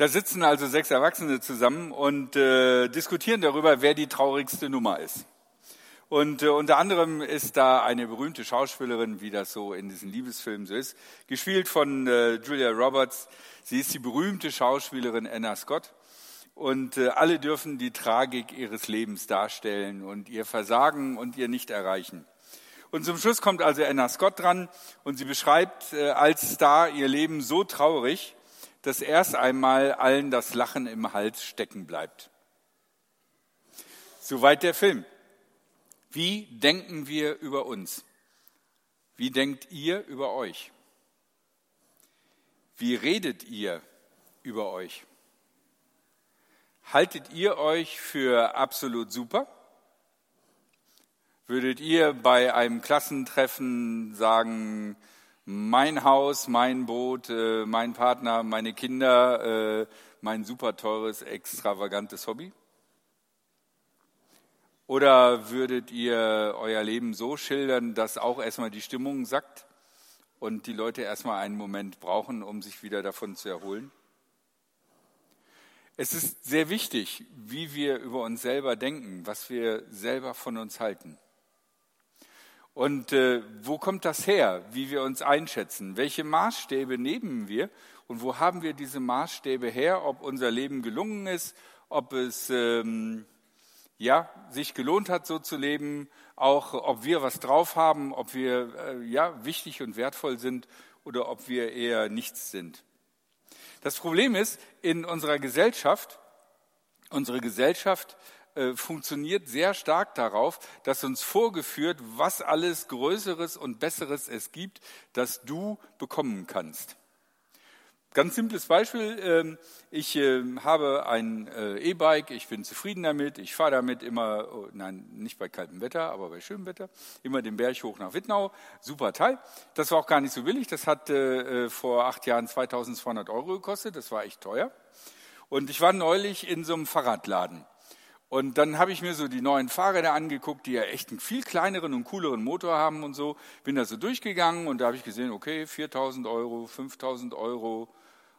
Da sitzen also sechs Erwachsene zusammen und äh, diskutieren darüber, wer die traurigste Nummer ist. Und äh, unter anderem ist da eine berühmte Schauspielerin, wie das so in diesen Liebesfilmen so ist, gespielt von äh, Julia Roberts. Sie ist die berühmte Schauspielerin Anna Scott. Und äh, alle dürfen die Tragik ihres Lebens darstellen und ihr Versagen und ihr Nicht-Erreichen. Und zum Schluss kommt also Anna Scott dran und sie beschreibt äh, als Star ihr Leben so traurig, dass erst einmal allen das Lachen im Hals stecken bleibt. Soweit der Film. Wie denken wir über uns? Wie denkt ihr über euch? Wie redet ihr über euch? Haltet ihr euch für absolut super? Würdet ihr bei einem Klassentreffen sagen, mein Haus, mein Boot, äh, mein Partner, meine Kinder, äh, mein super teures, extravagantes Hobby? Oder würdet ihr euer Leben so schildern, dass auch erstmal die Stimmung sackt und die Leute erstmal einen Moment brauchen, um sich wieder davon zu erholen? Es ist sehr wichtig, wie wir über uns selber denken, was wir selber von uns halten. Und äh, wo kommt das her, wie wir uns einschätzen? Welche Maßstäbe nehmen wir und wo haben wir diese Maßstäbe her, ob unser Leben gelungen ist, ob es ähm, ja, sich gelohnt hat, so zu leben, auch ob wir was drauf haben, ob wir äh, ja, wichtig und wertvoll sind oder ob wir eher nichts sind. Das Problem ist, in unserer Gesellschaft, unsere Gesellschaft äh, funktioniert sehr stark darauf, dass uns vorgeführt, was alles Größeres und Besseres es gibt, das du bekommen kannst. Ganz simples Beispiel. Ähm, ich ähm, habe ein äh, E-Bike, ich bin zufrieden damit, ich fahre damit immer, oh, nein, nicht bei kaltem Wetter, aber bei schönem Wetter, immer den Berg hoch nach Wittnau. Super Teil. Das war auch gar nicht so billig. Das hat äh, vor acht Jahren 2200 Euro gekostet. Das war echt teuer. Und ich war neulich in so einem Fahrradladen. Und dann habe ich mir so die neuen Fahrräder angeguckt, die ja echt einen viel kleineren und cooleren Motor haben und so. Bin da so durchgegangen und da habe ich gesehen, okay, 4000 Euro, 5000 Euro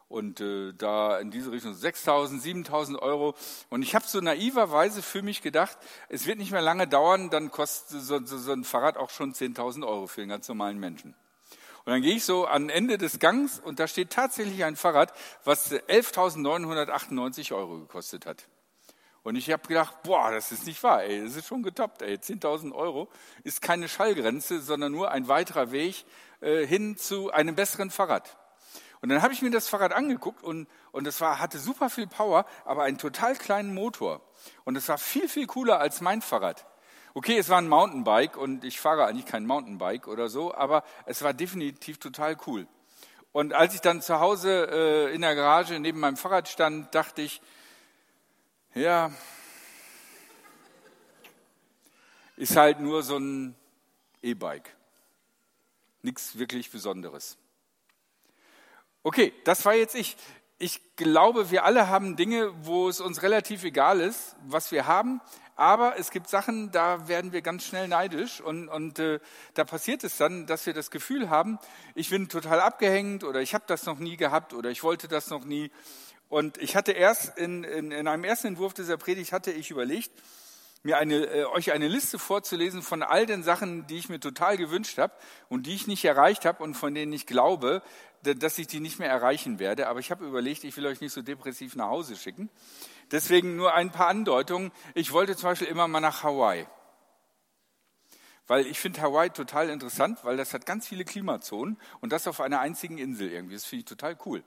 und äh, da in diese Richtung 6000, 7000 Euro. Und ich habe so naiverweise für mich gedacht, es wird nicht mehr lange dauern, dann kostet so, so, so ein Fahrrad auch schon 10.000 Euro für einen ganz normalen Menschen. Und dann gehe ich so an Ende des Gangs und da steht tatsächlich ein Fahrrad, was 11.998 Euro gekostet hat. Und ich habe gedacht, boah, das ist nicht wahr, ey, das ist schon getoppt, ey. 10.000 Euro ist keine Schallgrenze, sondern nur ein weiterer Weg äh, hin zu einem besseren Fahrrad. Und dann habe ich mir das Fahrrad angeguckt und, und das war, hatte super viel Power, aber einen total kleinen Motor. Und es war viel, viel cooler als mein Fahrrad. Okay, es war ein Mountainbike und ich fahre eigentlich kein Mountainbike oder so, aber es war definitiv total cool. Und als ich dann zu Hause äh, in der Garage neben meinem Fahrrad stand, dachte ich, ja, ist halt nur so ein E-Bike. Nichts wirklich Besonderes. Okay, das war jetzt ich. Ich glaube, wir alle haben Dinge, wo es uns relativ egal ist, was wir haben. Aber es gibt Sachen, da werden wir ganz schnell neidisch und, und äh, da passiert es dann, dass wir das Gefühl haben, ich bin total abgehängt oder ich habe das noch nie gehabt oder ich wollte das noch nie. Und ich hatte erst in, in, in einem ersten Entwurf dieser Predigt hatte ich überlegt, mir eine, äh, euch eine Liste vorzulesen von all den Sachen, die ich mir total gewünscht habe und die ich nicht erreicht habe und von denen ich glaube, dass ich die nicht mehr erreichen werde. Aber ich habe überlegt, ich will euch nicht so depressiv nach Hause schicken. Deswegen nur ein paar Andeutungen. Ich wollte zum Beispiel immer mal nach Hawaii. Weil ich finde Hawaii total interessant, weil das hat ganz viele Klimazonen und das auf einer einzigen Insel irgendwie. Das finde ich total cool.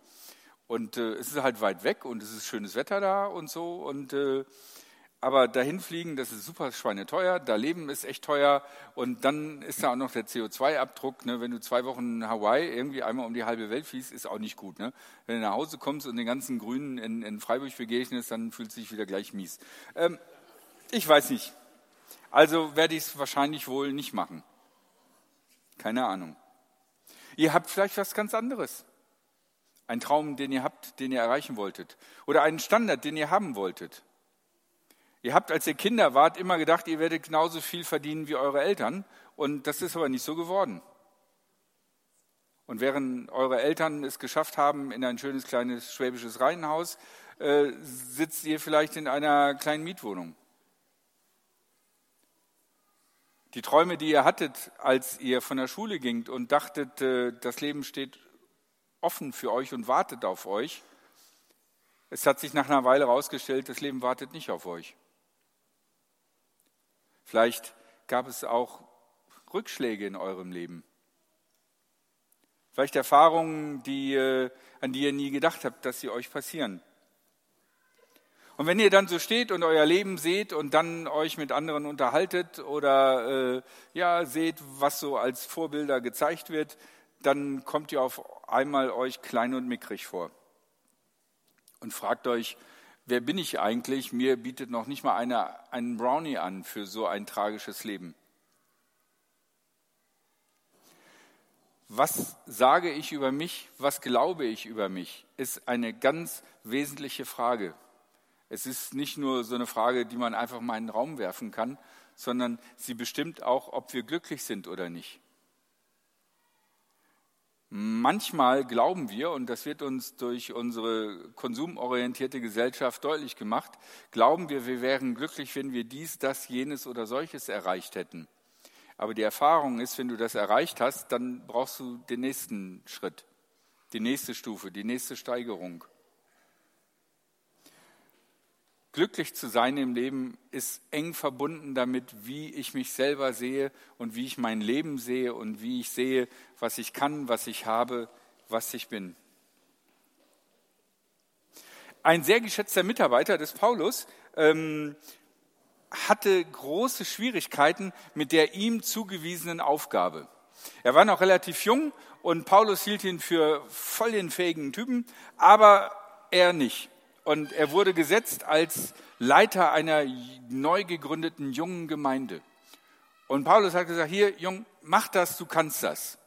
Und äh, es ist halt weit weg und es ist schönes Wetter da und so. Und, äh, aber dahin fliegen, das ist super schweineteuer. Da leben ist echt teuer. Und dann ist da auch noch der CO2-Abdruck. Ne? Wenn du zwei Wochen in Hawaii irgendwie einmal um die halbe Welt fliegst, ist auch nicht gut. Ne? Wenn du nach Hause kommst und den ganzen Grünen in, in Freiburg begegnest, dann fühlt es sich wieder gleich mies. Ähm, ich weiß nicht. Also werde ich es wahrscheinlich wohl nicht machen. Keine Ahnung. Ihr habt vielleicht was ganz anderes. Ein Traum, den ihr habt, den ihr erreichen wolltet. Oder einen Standard, den ihr haben wolltet. Ihr habt, als ihr Kinder wart, immer gedacht, ihr werdet genauso viel verdienen wie eure Eltern. Und das ist aber nicht so geworden. Und während eure Eltern es geschafft haben in ein schönes kleines schwäbisches Reihenhaus, äh, sitzt ihr vielleicht in einer kleinen Mietwohnung. Die Träume, die ihr hattet, als ihr von der Schule gingt und dachtet, äh, das Leben steht offen für euch und wartet auf euch, es hat sich nach einer Weile herausgestellt, das Leben wartet nicht auf euch. Vielleicht gab es auch Rückschläge in eurem Leben. Vielleicht Erfahrungen, die, an die ihr nie gedacht habt, dass sie euch passieren. Und wenn ihr dann so steht und euer Leben seht und dann euch mit anderen unterhaltet oder äh, ja seht, was so als Vorbilder gezeigt wird, dann kommt ihr auf einmal euch klein und mickrig vor und fragt euch, wer bin ich eigentlich? Mir bietet noch nicht mal einer einen Brownie an für so ein tragisches Leben. Was sage ich über mich? Was glaube ich über mich? Ist eine ganz wesentliche Frage. Es ist nicht nur so eine Frage, die man einfach mal in den Raum werfen kann, sondern sie bestimmt auch, ob wir glücklich sind oder nicht. Manchmal glauben wir, und das wird uns durch unsere konsumorientierte Gesellschaft deutlich gemacht, glauben wir, wir wären glücklich, wenn wir dies, das, jenes oder solches erreicht hätten. Aber die Erfahrung ist, wenn du das erreicht hast, dann brauchst du den nächsten Schritt, die nächste Stufe, die nächste Steigerung. Glücklich zu sein im Leben ist eng verbunden damit, wie ich mich selber sehe und wie ich mein Leben sehe und wie ich sehe, was ich kann, was ich habe, was ich bin. Ein sehr geschätzter Mitarbeiter des Paulus ähm, hatte große Schwierigkeiten mit der ihm zugewiesenen Aufgabe. Er war noch relativ jung und Paulus hielt ihn für voll den fähigen Typen, aber er nicht. Und er wurde gesetzt als Leiter einer neu gegründeten jungen Gemeinde. Und Paulus hat gesagt, hier, Jung, mach das, du kannst das.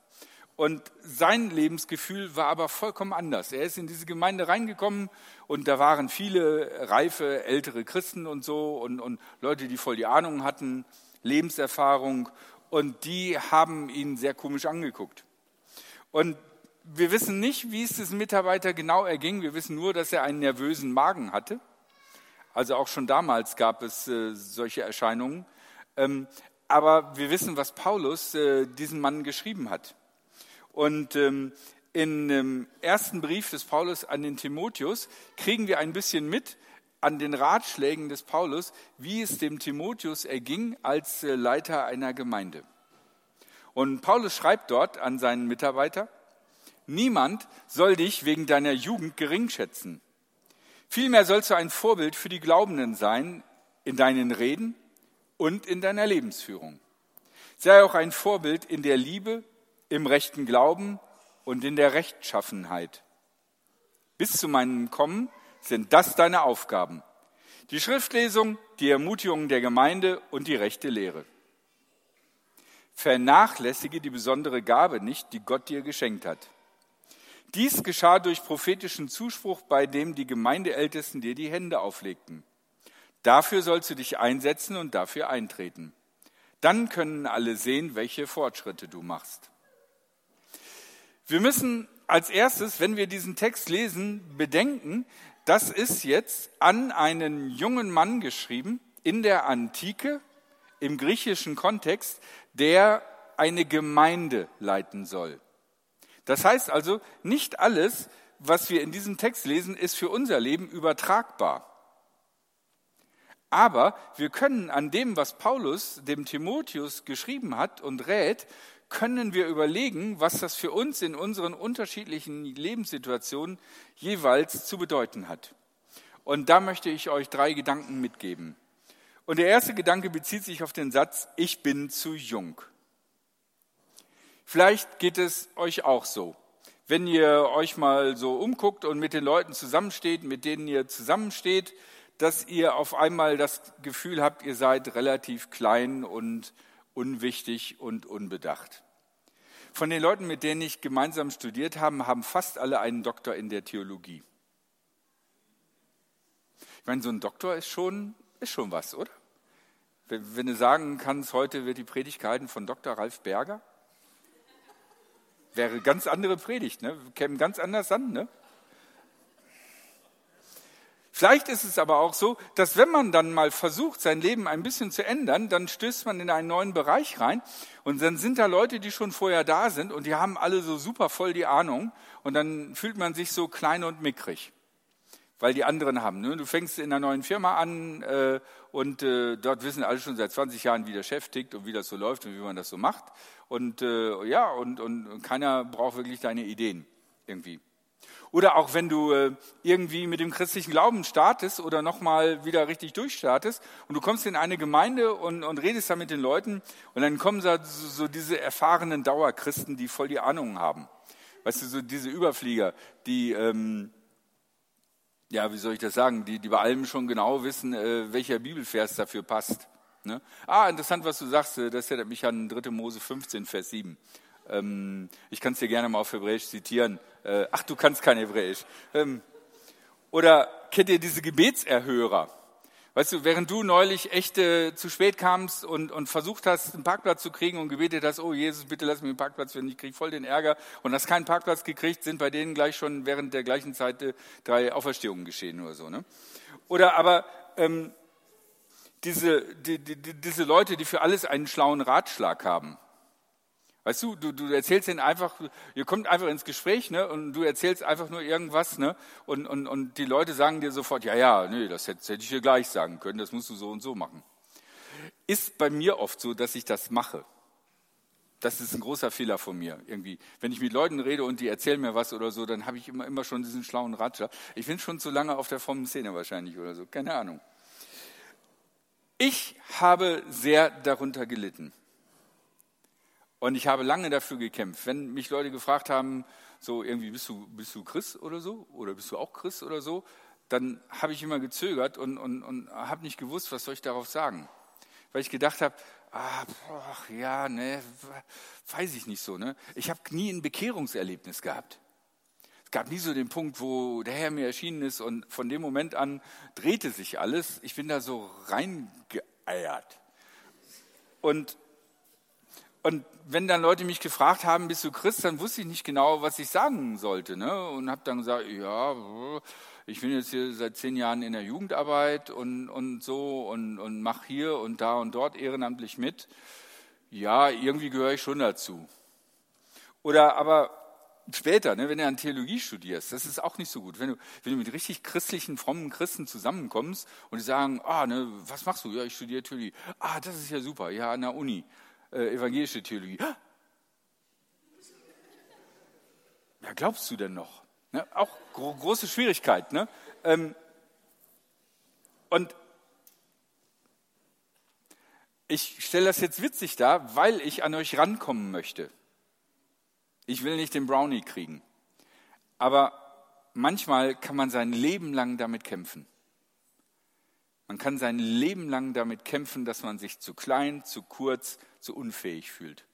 Und sein Lebensgefühl war aber vollkommen anders. Er ist in diese Gemeinde reingekommen und da waren viele reife, ältere Christen und so und, und Leute, die voll die Ahnung hatten, Lebenserfahrung und die haben ihn sehr komisch angeguckt. Und wir wissen nicht, wie es diesem Mitarbeiter genau erging. Wir wissen nur, dass er einen nervösen Magen hatte. Also auch schon damals gab es äh, solche Erscheinungen. Ähm, aber wir wissen, was Paulus äh, diesen Mann geschrieben hat. Und ähm, in dem ersten Brief des Paulus an den Timotheus kriegen wir ein bisschen mit an den Ratschlägen des Paulus, wie es dem Timotheus erging als äh, Leiter einer Gemeinde. Und Paulus schreibt dort an seinen Mitarbeiter, Niemand soll dich wegen deiner Jugend gering schätzen. Vielmehr sollst du ein Vorbild für die Glaubenden sein in deinen Reden und in deiner Lebensführung. Sei auch ein Vorbild in der Liebe, im rechten Glauben und in der Rechtschaffenheit. Bis zu meinem Kommen sind das deine Aufgaben. Die Schriftlesung, die Ermutigung der Gemeinde und die rechte Lehre. Vernachlässige die besondere Gabe nicht, die Gott dir geschenkt hat. Dies geschah durch prophetischen Zuspruch, bei dem die Gemeindeältesten dir die Hände auflegten. Dafür sollst du dich einsetzen und dafür eintreten. Dann können alle sehen, welche Fortschritte du machst. Wir müssen als erstes, wenn wir diesen Text lesen, bedenken, das ist jetzt an einen jungen Mann geschrieben in der Antike, im griechischen Kontext, der eine Gemeinde leiten soll. Das heißt also, nicht alles, was wir in diesem Text lesen, ist für unser Leben übertragbar. Aber wir können an dem, was Paulus dem Timotheus geschrieben hat und rät, können wir überlegen, was das für uns in unseren unterschiedlichen Lebenssituationen jeweils zu bedeuten hat. Und da möchte ich euch drei Gedanken mitgeben. Und der erste Gedanke bezieht sich auf den Satz, ich bin zu jung. Vielleicht geht es euch auch so. Wenn ihr euch mal so umguckt und mit den Leuten zusammensteht, mit denen ihr zusammensteht, dass ihr auf einmal das Gefühl habt, ihr seid relativ klein und unwichtig und unbedacht. Von den Leuten, mit denen ich gemeinsam studiert habe, haben fast alle einen Doktor in der Theologie. Ich meine, so ein Doktor ist schon, ist schon was, oder? Wenn du sagen kannst, heute wird die Predigt gehalten von Dr. Ralf Berger, wäre ganz andere Predigt, ne? käme ganz anders an. Ne? Vielleicht ist es aber auch so, dass wenn man dann mal versucht, sein Leben ein bisschen zu ändern, dann stößt man in einen neuen Bereich rein und dann sind da Leute, die schon vorher da sind und die haben alle so super voll die Ahnung und dann fühlt man sich so klein und mickrig, weil die anderen haben. Ne? Du fängst in einer neuen Firma an äh, und äh, dort wissen alle schon seit 20 Jahren, wie der Chef tickt und wie das so läuft und wie man das so macht und äh, ja und, und keiner braucht wirklich deine Ideen irgendwie. Oder auch wenn du äh, irgendwie mit dem christlichen Glauben startest oder nochmal wieder richtig durchstartest und du kommst in eine Gemeinde und, und redest da mit den Leuten und dann kommen so, so diese erfahrenen Dauerchristen, die voll die Ahnung haben. Weißt du, so diese Überflieger, die, ähm, ja, wie soll ich das sagen, die, die bei allem schon genau wissen, äh, welcher Bibelvers dafür passt. Ne? Ah, interessant, was du sagst, äh, das erinnert mich an 3. Mose 15, Vers 7. Ähm, ich kann es dir gerne mal auf Hebräisch zitieren. Äh, ach, du kannst kein Hebräisch. Ähm, oder kennt ihr diese Gebetserhörer? Weißt du, während du neulich echt äh, zu spät kamst und, und versucht hast, einen Parkplatz zu kriegen und gebetet hast, oh Jesus, bitte lass mich einen Parkplatz finden, ich krieg voll den Ärger und hast keinen Parkplatz gekriegt, sind bei denen gleich schon während der gleichen Zeit äh, drei Auferstehungen geschehen oder so. Ne? Oder aber ähm, diese, die, die, diese Leute, die für alles einen schlauen Ratschlag haben. Weißt du, du, du erzählst ihnen einfach, ihr kommt einfach ins Gespräch ne, und du erzählst einfach nur irgendwas ne, und, und, und die Leute sagen dir sofort, ja, ja, nee, das hätte, hätte ich dir gleich sagen können, das musst du so und so machen. Ist bei mir oft so, dass ich das mache. Das ist ein großer Fehler von mir irgendwie. Wenn ich mit Leuten rede und die erzählen mir was oder so, dann habe ich immer, immer schon diesen schlauen Ratschlag. Ich bin schon zu lange auf der frommen Szene wahrscheinlich oder so, keine Ahnung. Ich habe sehr darunter gelitten. Und ich habe lange dafür gekämpft. Wenn mich Leute gefragt haben, so irgendwie, bist du, bist du Christ oder so? Oder bist du auch Christ oder so? Dann habe ich immer gezögert und, und, und habe nicht gewusst, was soll ich darauf sagen. Weil ich gedacht habe, ah, ja, ne, weiß ich nicht so. Ne? Ich habe nie ein Bekehrungserlebnis gehabt. Es gab nie so den Punkt, wo der Herr mir erschienen ist und von dem Moment an drehte sich alles. Ich bin da so reingeeiert. Und und wenn dann Leute mich gefragt haben, bist du Christ, dann wusste ich nicht genau, was ich sagen sollte. Ne? Und habe dann gesagt, ja, ich bin jetzt hier seit zehn Jahren in der Jugendarbeit und, und so und, und mache hier und da und dort ehrenamtlich mit. Ja, irgendwie gehöre ich schon dazu. Oder aber später, ne, wenn du an Theologie studierst, das ist auch nicht so gut. Wenn du, wenn du mit richtig christlichen, frommen Christen zusammenkommst und die sagen, ah, ne, was machst du? Ja, ich studiere Theologie. Ah, das ist ja super, ja, an der Uni äh, evangelische Theologie. Ja, glaubst du denn noch? Ne? Auch gro große Schwierigkeit. Ne? Ähm, und ich stelle das jetzt witzig dar, weil ich an euch rankommen möchte. Ich will nicht den Brownie kriegen. Aber manchmal kann man sein Leben lang damit kämpfen. Man kann sein Leben lang damit kämpfen, dass man sich zu klein, zu kurz, zu unfähig fühlt.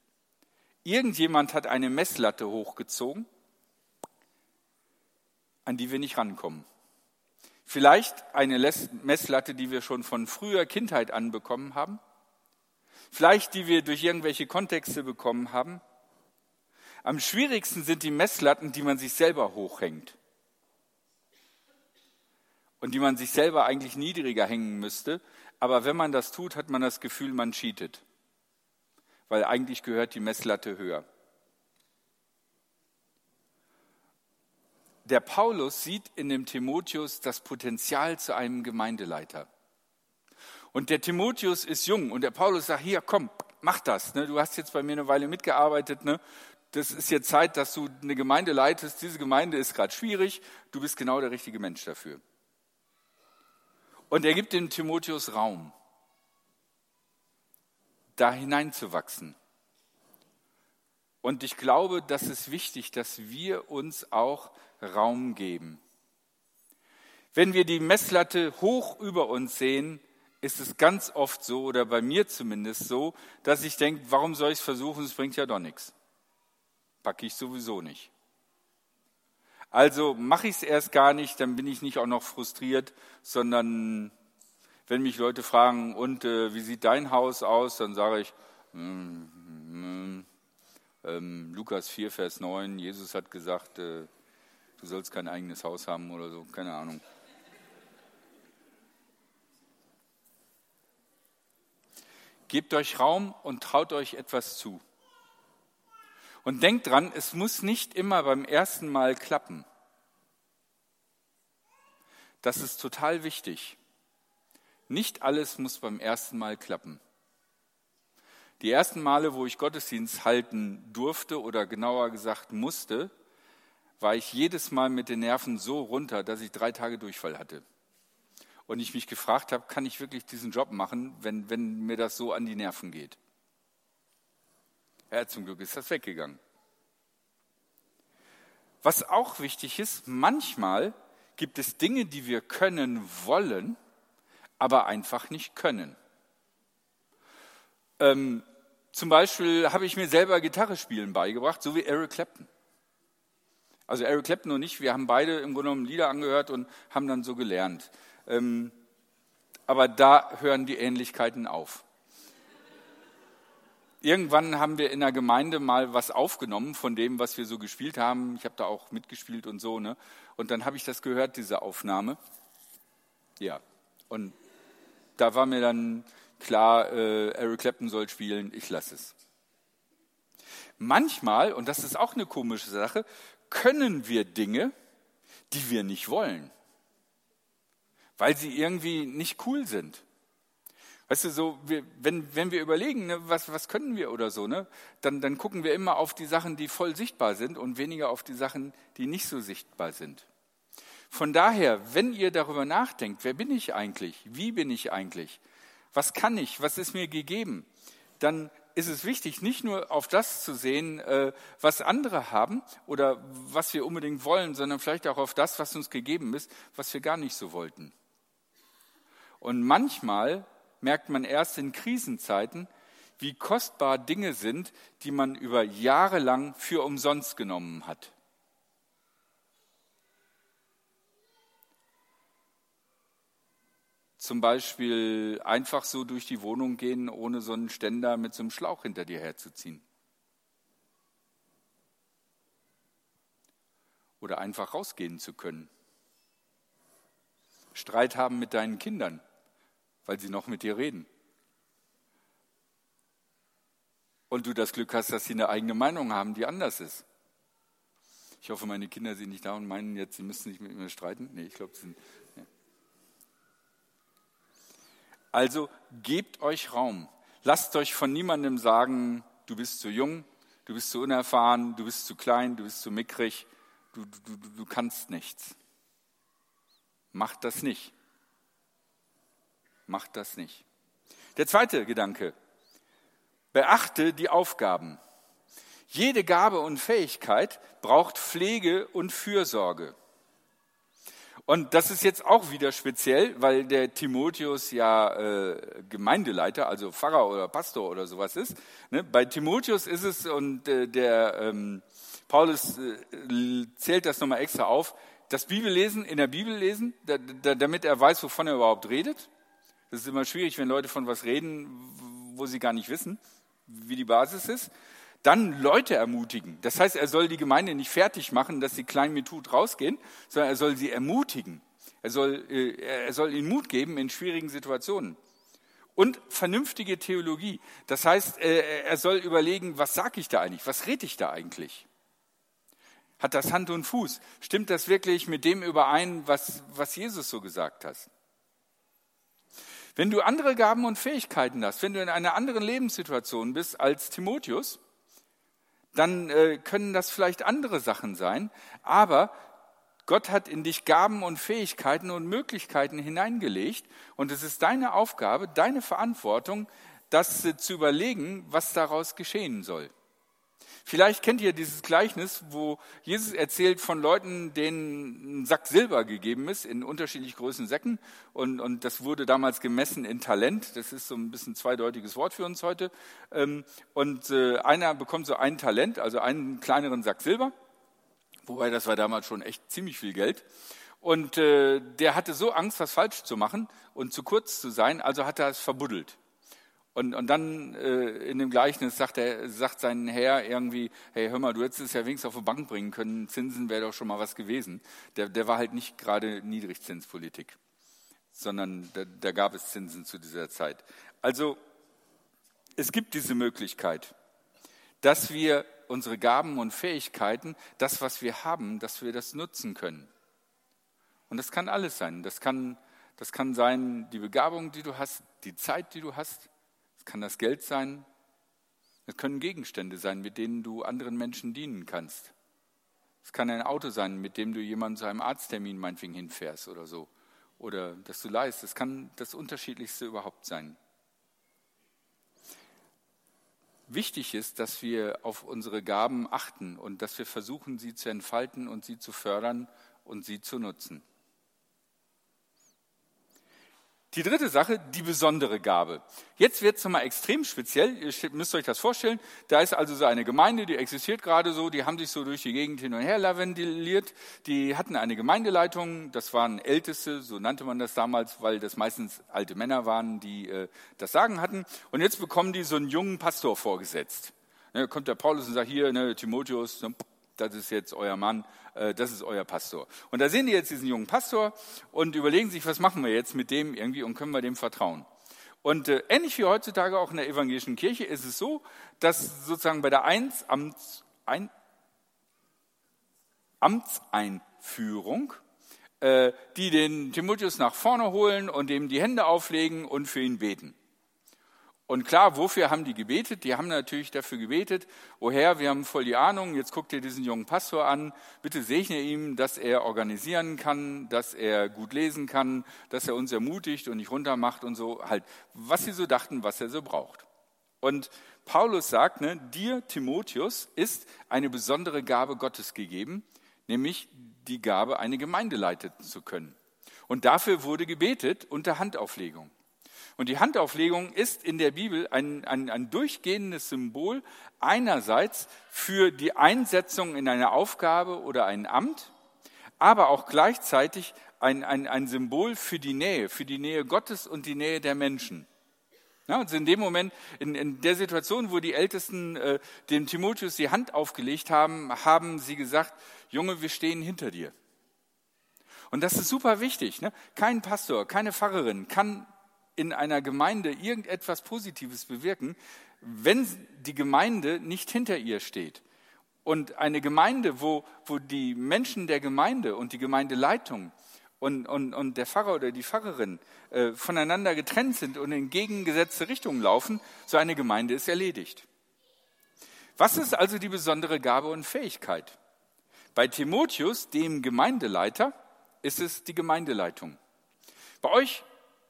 Irgendjemand hat eine Messlatte hochgezogen, an die wir nicht rankommen. Vielleicht eine Messlatte, die wir schon von früher Kindheit an bekommen haben. Vielleicht die wir durch irgendwelche Kontexte bekommen haben. Am schwierigsten sind die Messlatten, die man sich selber hochhängt und die man sich selber eigentlich niedriger hängen müsste. Aber wenn man das tut, hat man das Gefühl, man cheatet, weil eigentlich gehört die Messlatte höher. Der Paulus sieht in dem Timotheus das Potenzial zu einem Gemeindeleiter. Und der Timotheus ist jung und der Paulus sagt, hier, komm, mach das. Ne? Du hast jetzt bei mir eine Weile mitgearbeitet. Ne? Das ist jetzt Zeit, dass du eine Gemeinde leitest. Diese Gemeinde ist gerade schwierig. Du bist genau der richtige Mensch dafür. Und er gibt dem Timotheus Raum, da hineinzuwachsen. Und ich glaube, das ist wichtig, dass wir uns auch Raum geben. Wenn wir die Messlatte hoch über uns sehen, ist es ganz oft so, oder bei mir zumindest so, dass ich denke, warum soll ich es versuchen, es bringt ja doch nichts. Packe ich sowieso nicht. Also mache ich es erst gar nicht, dann bin ich nicht auch noch frustriert, sondern wenn mich Leute fragen, und äh, wie sieht dein Haus aus, dann sage ich, mm, mm, Ähm, Lukas 4, Vers 9, Jesus hat gesagt, äh, du sollst kein eigenes Haus haben oder so, keine Ahnung. Gebt euch Raum und traut euch etwas zu. Und denkt dran, es muss nicht immer beim ersten Mal klappen. Das ist total wichtig. Nicht alles muss beim ersten Mal klappen. Die ersten Male, wo ich Gottesdienst halten durfte oder genauer gesagt musste, war ich jedes Mal mit den Nerven so runter, dass ich drei Tage Durchfall hatte. Und ich mich gefragt habe, kann ich wirklich diesen Job machen, wenn, wenn mir das so an die Nerven geht? Ja, zum Glück ist das weggegangen. Was auch wichtig ist, manchmal gibt es Dinge, die wir können wollen, aber einfach nicht können. Ähm, zum Beispiel habe ich mir selber Gitarre spielen beigebracht, so wie Eric Clapton. Also Eric Clapton und ich, wir haben beide im Grunde genommen Lieder angehört und haben dann so gelernt. Ähm, aber da hören die Ähnlichkeiten auf. Irgendwann haben wir in der Gemeinde mal was aufgenommen von dem, was wir so gespielt haben. Ich habe da auch mitgespielt und so. Ne? Und dann habe ich das gehört, diese Aufnahme. Ja, und da war mir dann klar, äh, Eric Clapton soll spielen, ich lasse es. Manchmal, und das ist auch eine komische Sache, können wir Dinge, die wir nicht wollen, weil sie irgendwie nicht cool sind. Weißt du, so, wir, wenn, wenn wir überlegen, ne, was, was können wir oder so, ne, dann, dann gucken wir immer auf die Sachen, die voll sichtbar sind und weniger auf die Sachen, die nicht so sichtbar sind. Von daher, wenn ihr darüber nachdenkt, wer bin ich eigentlich? Wie bin ich eigentlich? Was kann ich? Was ist mir gegeben? Dann ist es wichtig, nicht nur auf das zu sehen, äh, was andere haben oder was wir unbedingt wollen, sondern vielleicht auch auf das, was uns gegeben ist, was wir gar nicht so wollten. Und manchmal merkt man erst in Krisenzeiten, wie kostbar Dinge sind, die man über Jahre lang für umsonst genommen hat. Zum Beispiel einfach so durch die Wohnung gehen, ohne so einen Ständer mit so einem Schlauch hinter dir herzuziehen. Oder einfach rausgehen zu können. Streit haben mit deinen Kindern weil sie noch mit dir reden. Und du das Glück hast, dass sie eine eigene Meinung haben, die anders ist. Ich hoffe, meine Kinder sind nicht da und meinen jetzt, sie müssen nicht mit mir streiten. Nee, ich glaube, sie sind. Nee. Also gebt euch Raum. Lasst euch von niemandem sagen, du bist zu jung, du bist zu unerfahren, du bist zu klein, du bist zu mickrig, du, du, du, du kannst nichts. Macht das nicht. Macht das nicht. Der zweite Gedanke. Beachte die Aufgaben. Jede Gabe und Fähigkeit braucht Pflege und Fürsorge. Und das ist jetzt auch wieder speziell, weil der Timotheus ja äh, Gemeindeleiter, also Pfarrer oder Pastor oder sowas ist. Ne? Bei Timotheus ist es, und äh, der ähm, Paulus äh, zählt das nochmal extra auf, das Bibellesen, in der Bibel lesen, da, da, damit er weiß, wovon er überhaupt redet. Das ist immer schwierig, wenn Leute von was reden, wo sie gar nicht wissen, wie die Basis ist. Dann Leute ermutigen. Das heißt, er soll die Gemeinde nicht fertig machen, dass sie klein mit Tut rausgehen, sondern er soll sie ermutigen. Er soll, äh, er soll ihnen Mut geben in schwierigen Situationen. Und vernünftige Theologie. Das heißt, äh, er soll überlegen, was sage ich da eigentlich? Was rede ich da eigentlich? Hat das Hand und Fuß? Stimmt das wirklich mit dem überein, was, was Jesus so gesagt hat? Wenn du andere Gaben und Fähigkeiten hast, wenn du in einer anderen Lebenssituation bist als Timotheus, dann äh, können das vielleicht andere Sachen sein, aber Gott hat in dich Gaben und Fähigkeiten und Möglichkeiten hineingelegt und es ist deine Aufgabe, deine Verantwortung, das äh, zu überlegen, was daraus geschehen soll. Vielleicht kennt ihr dieses Gleichnis, wo Jesus erzählt von Leuten, denen ein Sack Silber gegeben ist in unterschiedlich großen Säcken. Und, und das wurde damals gemessen in Talent. Das ist so ein bisschen zweideutiges Wort für uns heute. Ähm, und äh, einer bekommt so ein Talent, also einen kleineren Sack Silber. Wobei das war damals schon echt ziemlich viel Geld. Und äh, der hatte so Angst, was falsch zu machen und zu kurz zu sein, also hat er es verbuddelt. Und, und dann äh, in dem Gleichnis sagt, er, sagt sein Herr irgendwie, hey, hör mal, du hättest es ja wenigstens auf die Bank bringen können, Zinsen wäre doch schon mal was gewesen. Der, der war halt nicht gerade Niedrigzinspolitik, sondern da, da gab es Zinsen zu dieser Zeit. Also es gibt diese Möglichkeit, dass wir unsere Gaben und Fähigkeiten, das, was wir haben, dass wir das nutzen können. Und das kann alles sein. Das kann, das kann sein die Begabung, die du hast, die Zeit, die du hast. Es kann das Geld sein. Es können Gegenstände sein, mit denen du anderen Menschen dienen kannst. Es kann ein Auto sein, mit dem du jemanden zu einem Arzttermin meinetwegen hinfährst oder so. Oder dass du leist. Es kann das Unterschiedlichste überhaupt sein. Wichtig ist, dass wir auf unsere Gaben achten und dass wir versuchen, sie zu entfalten und sie zu fördern und sie zu nutzen. Die dritte Sache, die besondere Gabe. Jetzt wird es nochmal extrem speziell. Ihr müsst euch das vorstellen. Da ist also so eine Gemeinde, die existiert gerade so. Die haben sich so durch die Gegend hin und her lavendiliert. Die hatten eine Gemeindeleitung. Das waren Älteste, so nannte man das damals, weil das meistens alte Männer waren, die äh, das Sagen hatten. Und jetzt bekommen die so einen jungen Pastor vorgesetzt. Da kommt der Paulus und sagt, hier, ne, Timotheus, ne, das ist jetzt euer Mann, äh, das ist euer Pastor. Und da sehen die jetzt diesen jungen Pastor und überlegen sich, was machen wir jetzt mit dem irgendwie und können wir dem vertrauen. Und äh, ähnlich wie heutzutage auch in der evangelischen Kirche ist es so, dass sozusagen bei der Eins, Amts, ein, Amtseinführung äh, die den Timotheus nach vorne holen und ihm die Hände auflegen und für ihn beten. Und klar, wofür haben die gebetet? Die haben natürlich dafür gebetet, oh Herr, wir haben voll die Ahnung, jetzt guckt ihr diesen jungen Pastor an, bitte segne ihm, dass er organisieren kann, dass er gut lesen kann, dass er uns ermutigt und nicht runtermacht und so, halt, was sie so dachten, was er so braucht. Und Paulus sagt, ne, dir, Timotheus, ist eine besondere Gabe Gottes gegeben, nämlich die Gabe, eine Gemeinde leiten zu können. Und dafür wurde gebetet unter Handauflegung. Und die Handauflegung ist in der Bibel ein, ein, ein durchgehendes Symbol einerseits für die Einsetzung in eine Aufgabe oder ein Amt, aber auch gleichzeitig ein, ein, ein Symbol für die Nähe, für die Nähe Gottes und die Nähe der Menschen. Ja, also in dem Moment, in, in der Situation, wo die Ältesten äh, dem Timotheus die Hand aufgelegt haben, haben sie gesagt, Junge, wir stehen hinter dir. Und das ist super wichtig. Ne? Kein Pastor, keine Pfarrerin kann in einer Gemeinde irgendetwas Positives bewirken, wenn die Gemeinde nicht hinter ihr steht. Und eine Gemeinde, wo, wo die Menschen der Gemeinde und die Gemeindeleitung und, und, und der Pfarrer oder die Pfarrerin äh, voneinander getrennt sind und in gegengesetzte Richtungen laufen, so eine Gemeinde ist erledigt. Was ist also die besondere Gabe und Fähigkeit? Bei Timotheus, dem Gemeindeleiter, ist es die Gemeindeleitung. Bei euch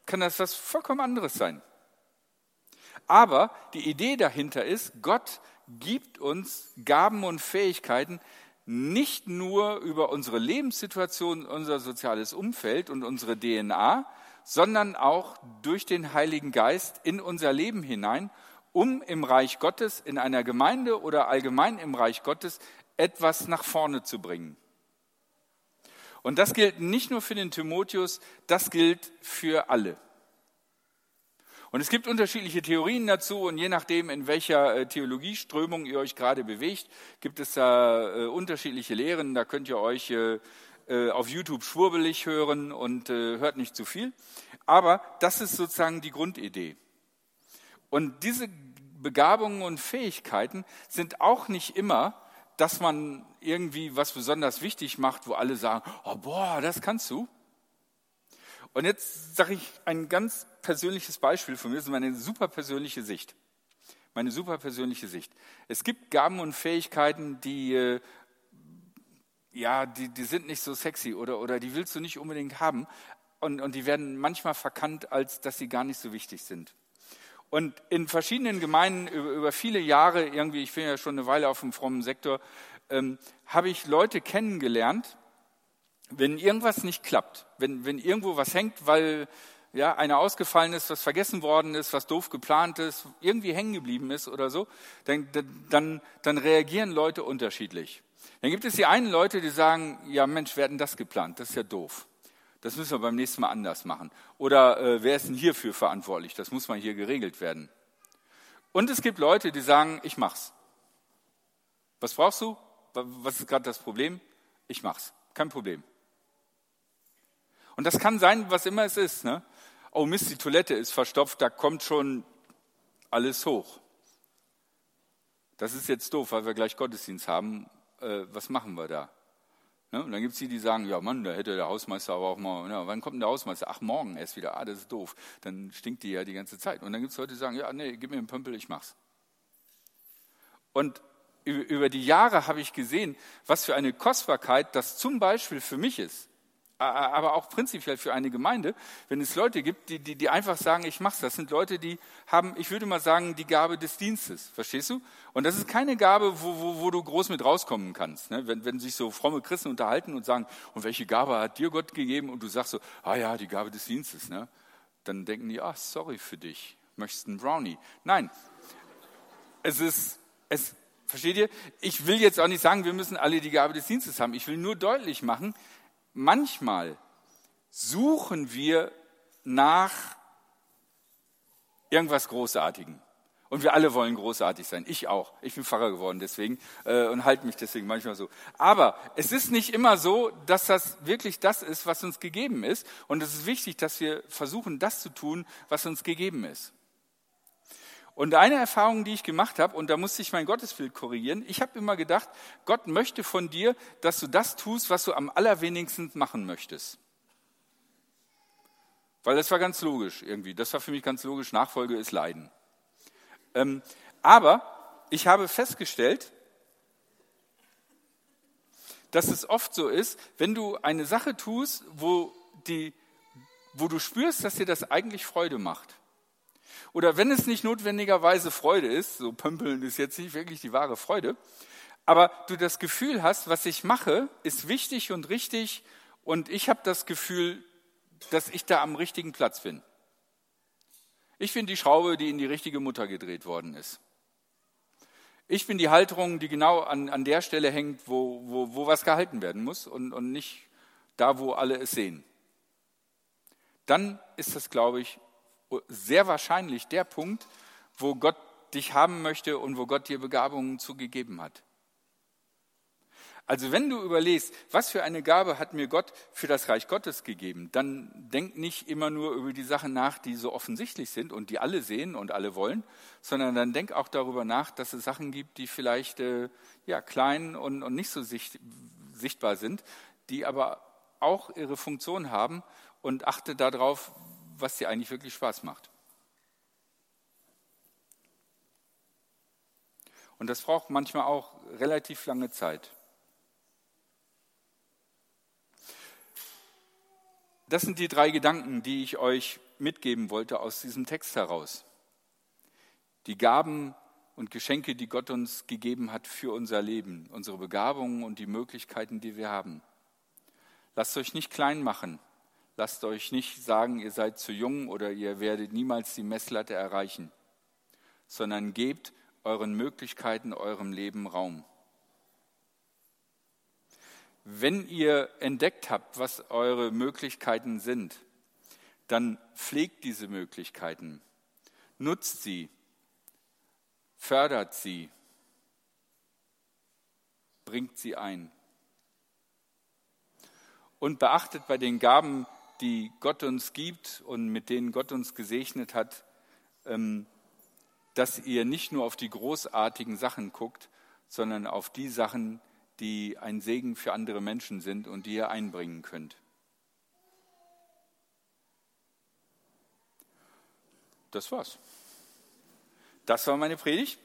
kann das was vollkommen anderes sein. Aber die Idee dahinter ist, Gott gibt uns Gaben und Fähigkeiten nicht nur über unsere Lebenssituation, unser soziales Umfeld und unsere DNA, sondern auch durch den Heiligen Geist in unser Leben hinein, um im Reich Gottes, in einer Gemeinde oder allgemein im Reich Gottes etwas nach vorne zu bringen. Und das gilt nicht nur für den Timotheus, das gilt für alle. Und es gibt unterschiedliche Theorien dazu und je nachdem, in welcher äh, Theologieströmung ihr euch gerade bewegt, gibt es da äh, unterschiedliche Lehren. Da könnt ihr euch äh, auf YouTube schwurbelig hören und hört nicht zu viel. Aber das ist sozusagen die Grundidee. Und diese Begabungen und Fähigkeiten sind auch nicht immer dass man irgendwie was besonders wichtig macht, wo alle sagen, oh boah, das kannst du. Und jetzt sage ich ein ganz persönliches Beispiel von mir, das ist meine super persönliche Sicht. Meine super persönliche Sicht. Es gibt Gaben und Fähigkeiten, die, äh, ja, die, die sind nicht so sexy oder, oder die willst du nicht unbedingt haben. Und, und die werden manchmal verkannt, als dass sie gar nicht so wichtig sind. Und in verschiedenen Gemeinden über, viele Jahre, irgendwie, ich bin ja schon eine Weile auf dem frommen Sektor, ähm, habe ich Leute kennengelernt, wenn irgendwas nicht klappt, wenn, wenn irgendwo was hängt, weil ja, einer ausgefallen ist, was vergessen worden ist, was doof geplant ist, irgendwie hängen geblieben ist oder so, dann, dann, dann reagieren Leute unterschiedlich. Dann gibt es die einen Leute, die sagen, ja Mensch, wer hat denn das geplant? Das ist ja doof. Das müssen wir beim nächsten Mal anders machen. Oder äh, wer ist denn hierfür verantwortlich? Das muss mal hier geregelt werden. Und es gibt Leute, die sagen, ich mach's. Was brauchst du? Was ist gerade das Problem? Ich mach's. Kein Problem. Und das kann sein, was immer es ist. Ne? Oh Mist, die Toilette ist verstopft, da kommt schon alles hoch. Das ist jetzt doof, weil wir gleich Gottesdienst haben. Äh, was machen wir da? Ne? Und dann gibt es die, die sagen, ja Mann, da hätte der Hausmeister aber auch mal, ja, wann kommt denn der Hausmeister? Ach, morgen erst wieder. Ah, das ist doof. Dann stinkt die ja die ganze Zeit. Und dann gibt es Leute, die sagen, ja, nee, gib mir einen Pömpel, ich mach's. Und über die Jahre habe ich gesehen, was für eine Kostbarkeit das zum Beispiel für mich ist aber auch prinzipiell für eine Gemeinde, wenn es Leute gibt, die, die, die einfach sagen, ich mache Das sind Leute, die haben, ich würde mal sagen, die Gabe des Dienstes. Verstehst du? Und das ist keine Gabe, wo, wo, wo du groß mit rauskommen kannst. Ne? Wenn, wenn sich so fromme Christen unterhalten und sagen, und welche Gabe hat dir Gott gegeben? Und du sagst so, ah ja, die Gabe des Dienstes. Ne? Dann denken die, ah, sorry für dich. Möchtest einen Brownie? Nein. Es ist, es, versteht ihr? Ich will jetzt auch nicht sagen, wir müssen alle die Gabe des Dienstes haben. Ich will nur deutlich machen, manchmal suchen wir nach irgendwas Großartigem. Und wir alle wollen großartig sein. Ich auch. Ich bin Pfarrer geworden deswegen äh, und halte mich deswegen manchmal so. Aber es ist nicht immer so, dass das wirklich das ist, was uns gegeben ist. Und es ist wichtig, dass wir versuchen, das zu tun, was uns gegeben ist. Und eine Erfahrung, die ich gemacht habe, und da musste ich mein Gottesbild korrigieren, ich habe immer gedacht, Gott möchte von dir, dass du das tust, was du am allerwenigsten machen möchtest. Weil das war ganz logisch irgendwie. Das war für mich ganz logisch. Nachfolge ist Leiden. Ähm, aber ich habe festgestellt, dass es oft so ist, wenn du eine Sache tust, wo, die, wo du spürst, dass dir das eigentlich Freude macht, oder wenn es nicht notwendigerweise Freude ist, so pömpeln ist jetzt nicht wirklich die wahre Freude, aber du das Gefühl hast, was ich mache, ist wichtig und richtig und ich habe das Gefühl, dass ich da am richtigen Platz bin. Ich bin die Schraube, die in die richtige Mutter gedreht worden ist. Ich bin die Halterung, die genau an, an der Stelle hängt, wo, wo, wo was gehalten werden muss und, und nicht da, wo alle es sehen. Dann ist das, glaube ich, sehr wahrscheinlich der Punkt, wo Gott dich haben möchte und wo Gott dir Begabungen zugegeben hat. Also wenn du überlegst, was für eine Gabe hat mir Gott für das Reich Gottes gegeben, dann denk nicht immer nur über die Sachen nach, die so offensichtlich sind und die alle sehen und alle wollen, sondern dann denk auch darüber nach, dass es Sachen gibt, die vielleicht äh, ja, klein und, und nicht so sicht, sichtbar sind, die aber auch ihre Funktion haben und achte darauf, was dir eigentlich wirklich Spaß macht. Und das braucht manchmal auch relativ lange Zeit. Das sind die drei Gedanken, die ich euch mitgeben wollte aus diesem Text heraus. Die Gaben und Geschenke, die Gott uns gegeben hat für unser Leben, unsere Begabungen und die Möglichkeiten, die wir haben. Lasst euch nicht klein machen Lasst euch nicht sagen, ihr seid zu jung oder ihr werdet niemals die Messlatte erreichen, sondern gebt euren Möglichkeiten, eurem Leben Raum. Wenn ihr entdeckt habt, was eure Möglichkeiten sind, dann pflegt diese Möglichkeiten, nutzt sie, fördert sie, bringt sie ein. Und beachtet bei den Gaben, die Gott uns gibt und mit denen Gott uns gesegnet hat, ähm, dass ihr nicht nur auf die großartigen Sachen guckt, sondern auf die Sachen, die ein Segen für andere Menschen sind und die ihr einbringen könnt. Das war's. Das war meine Predigt.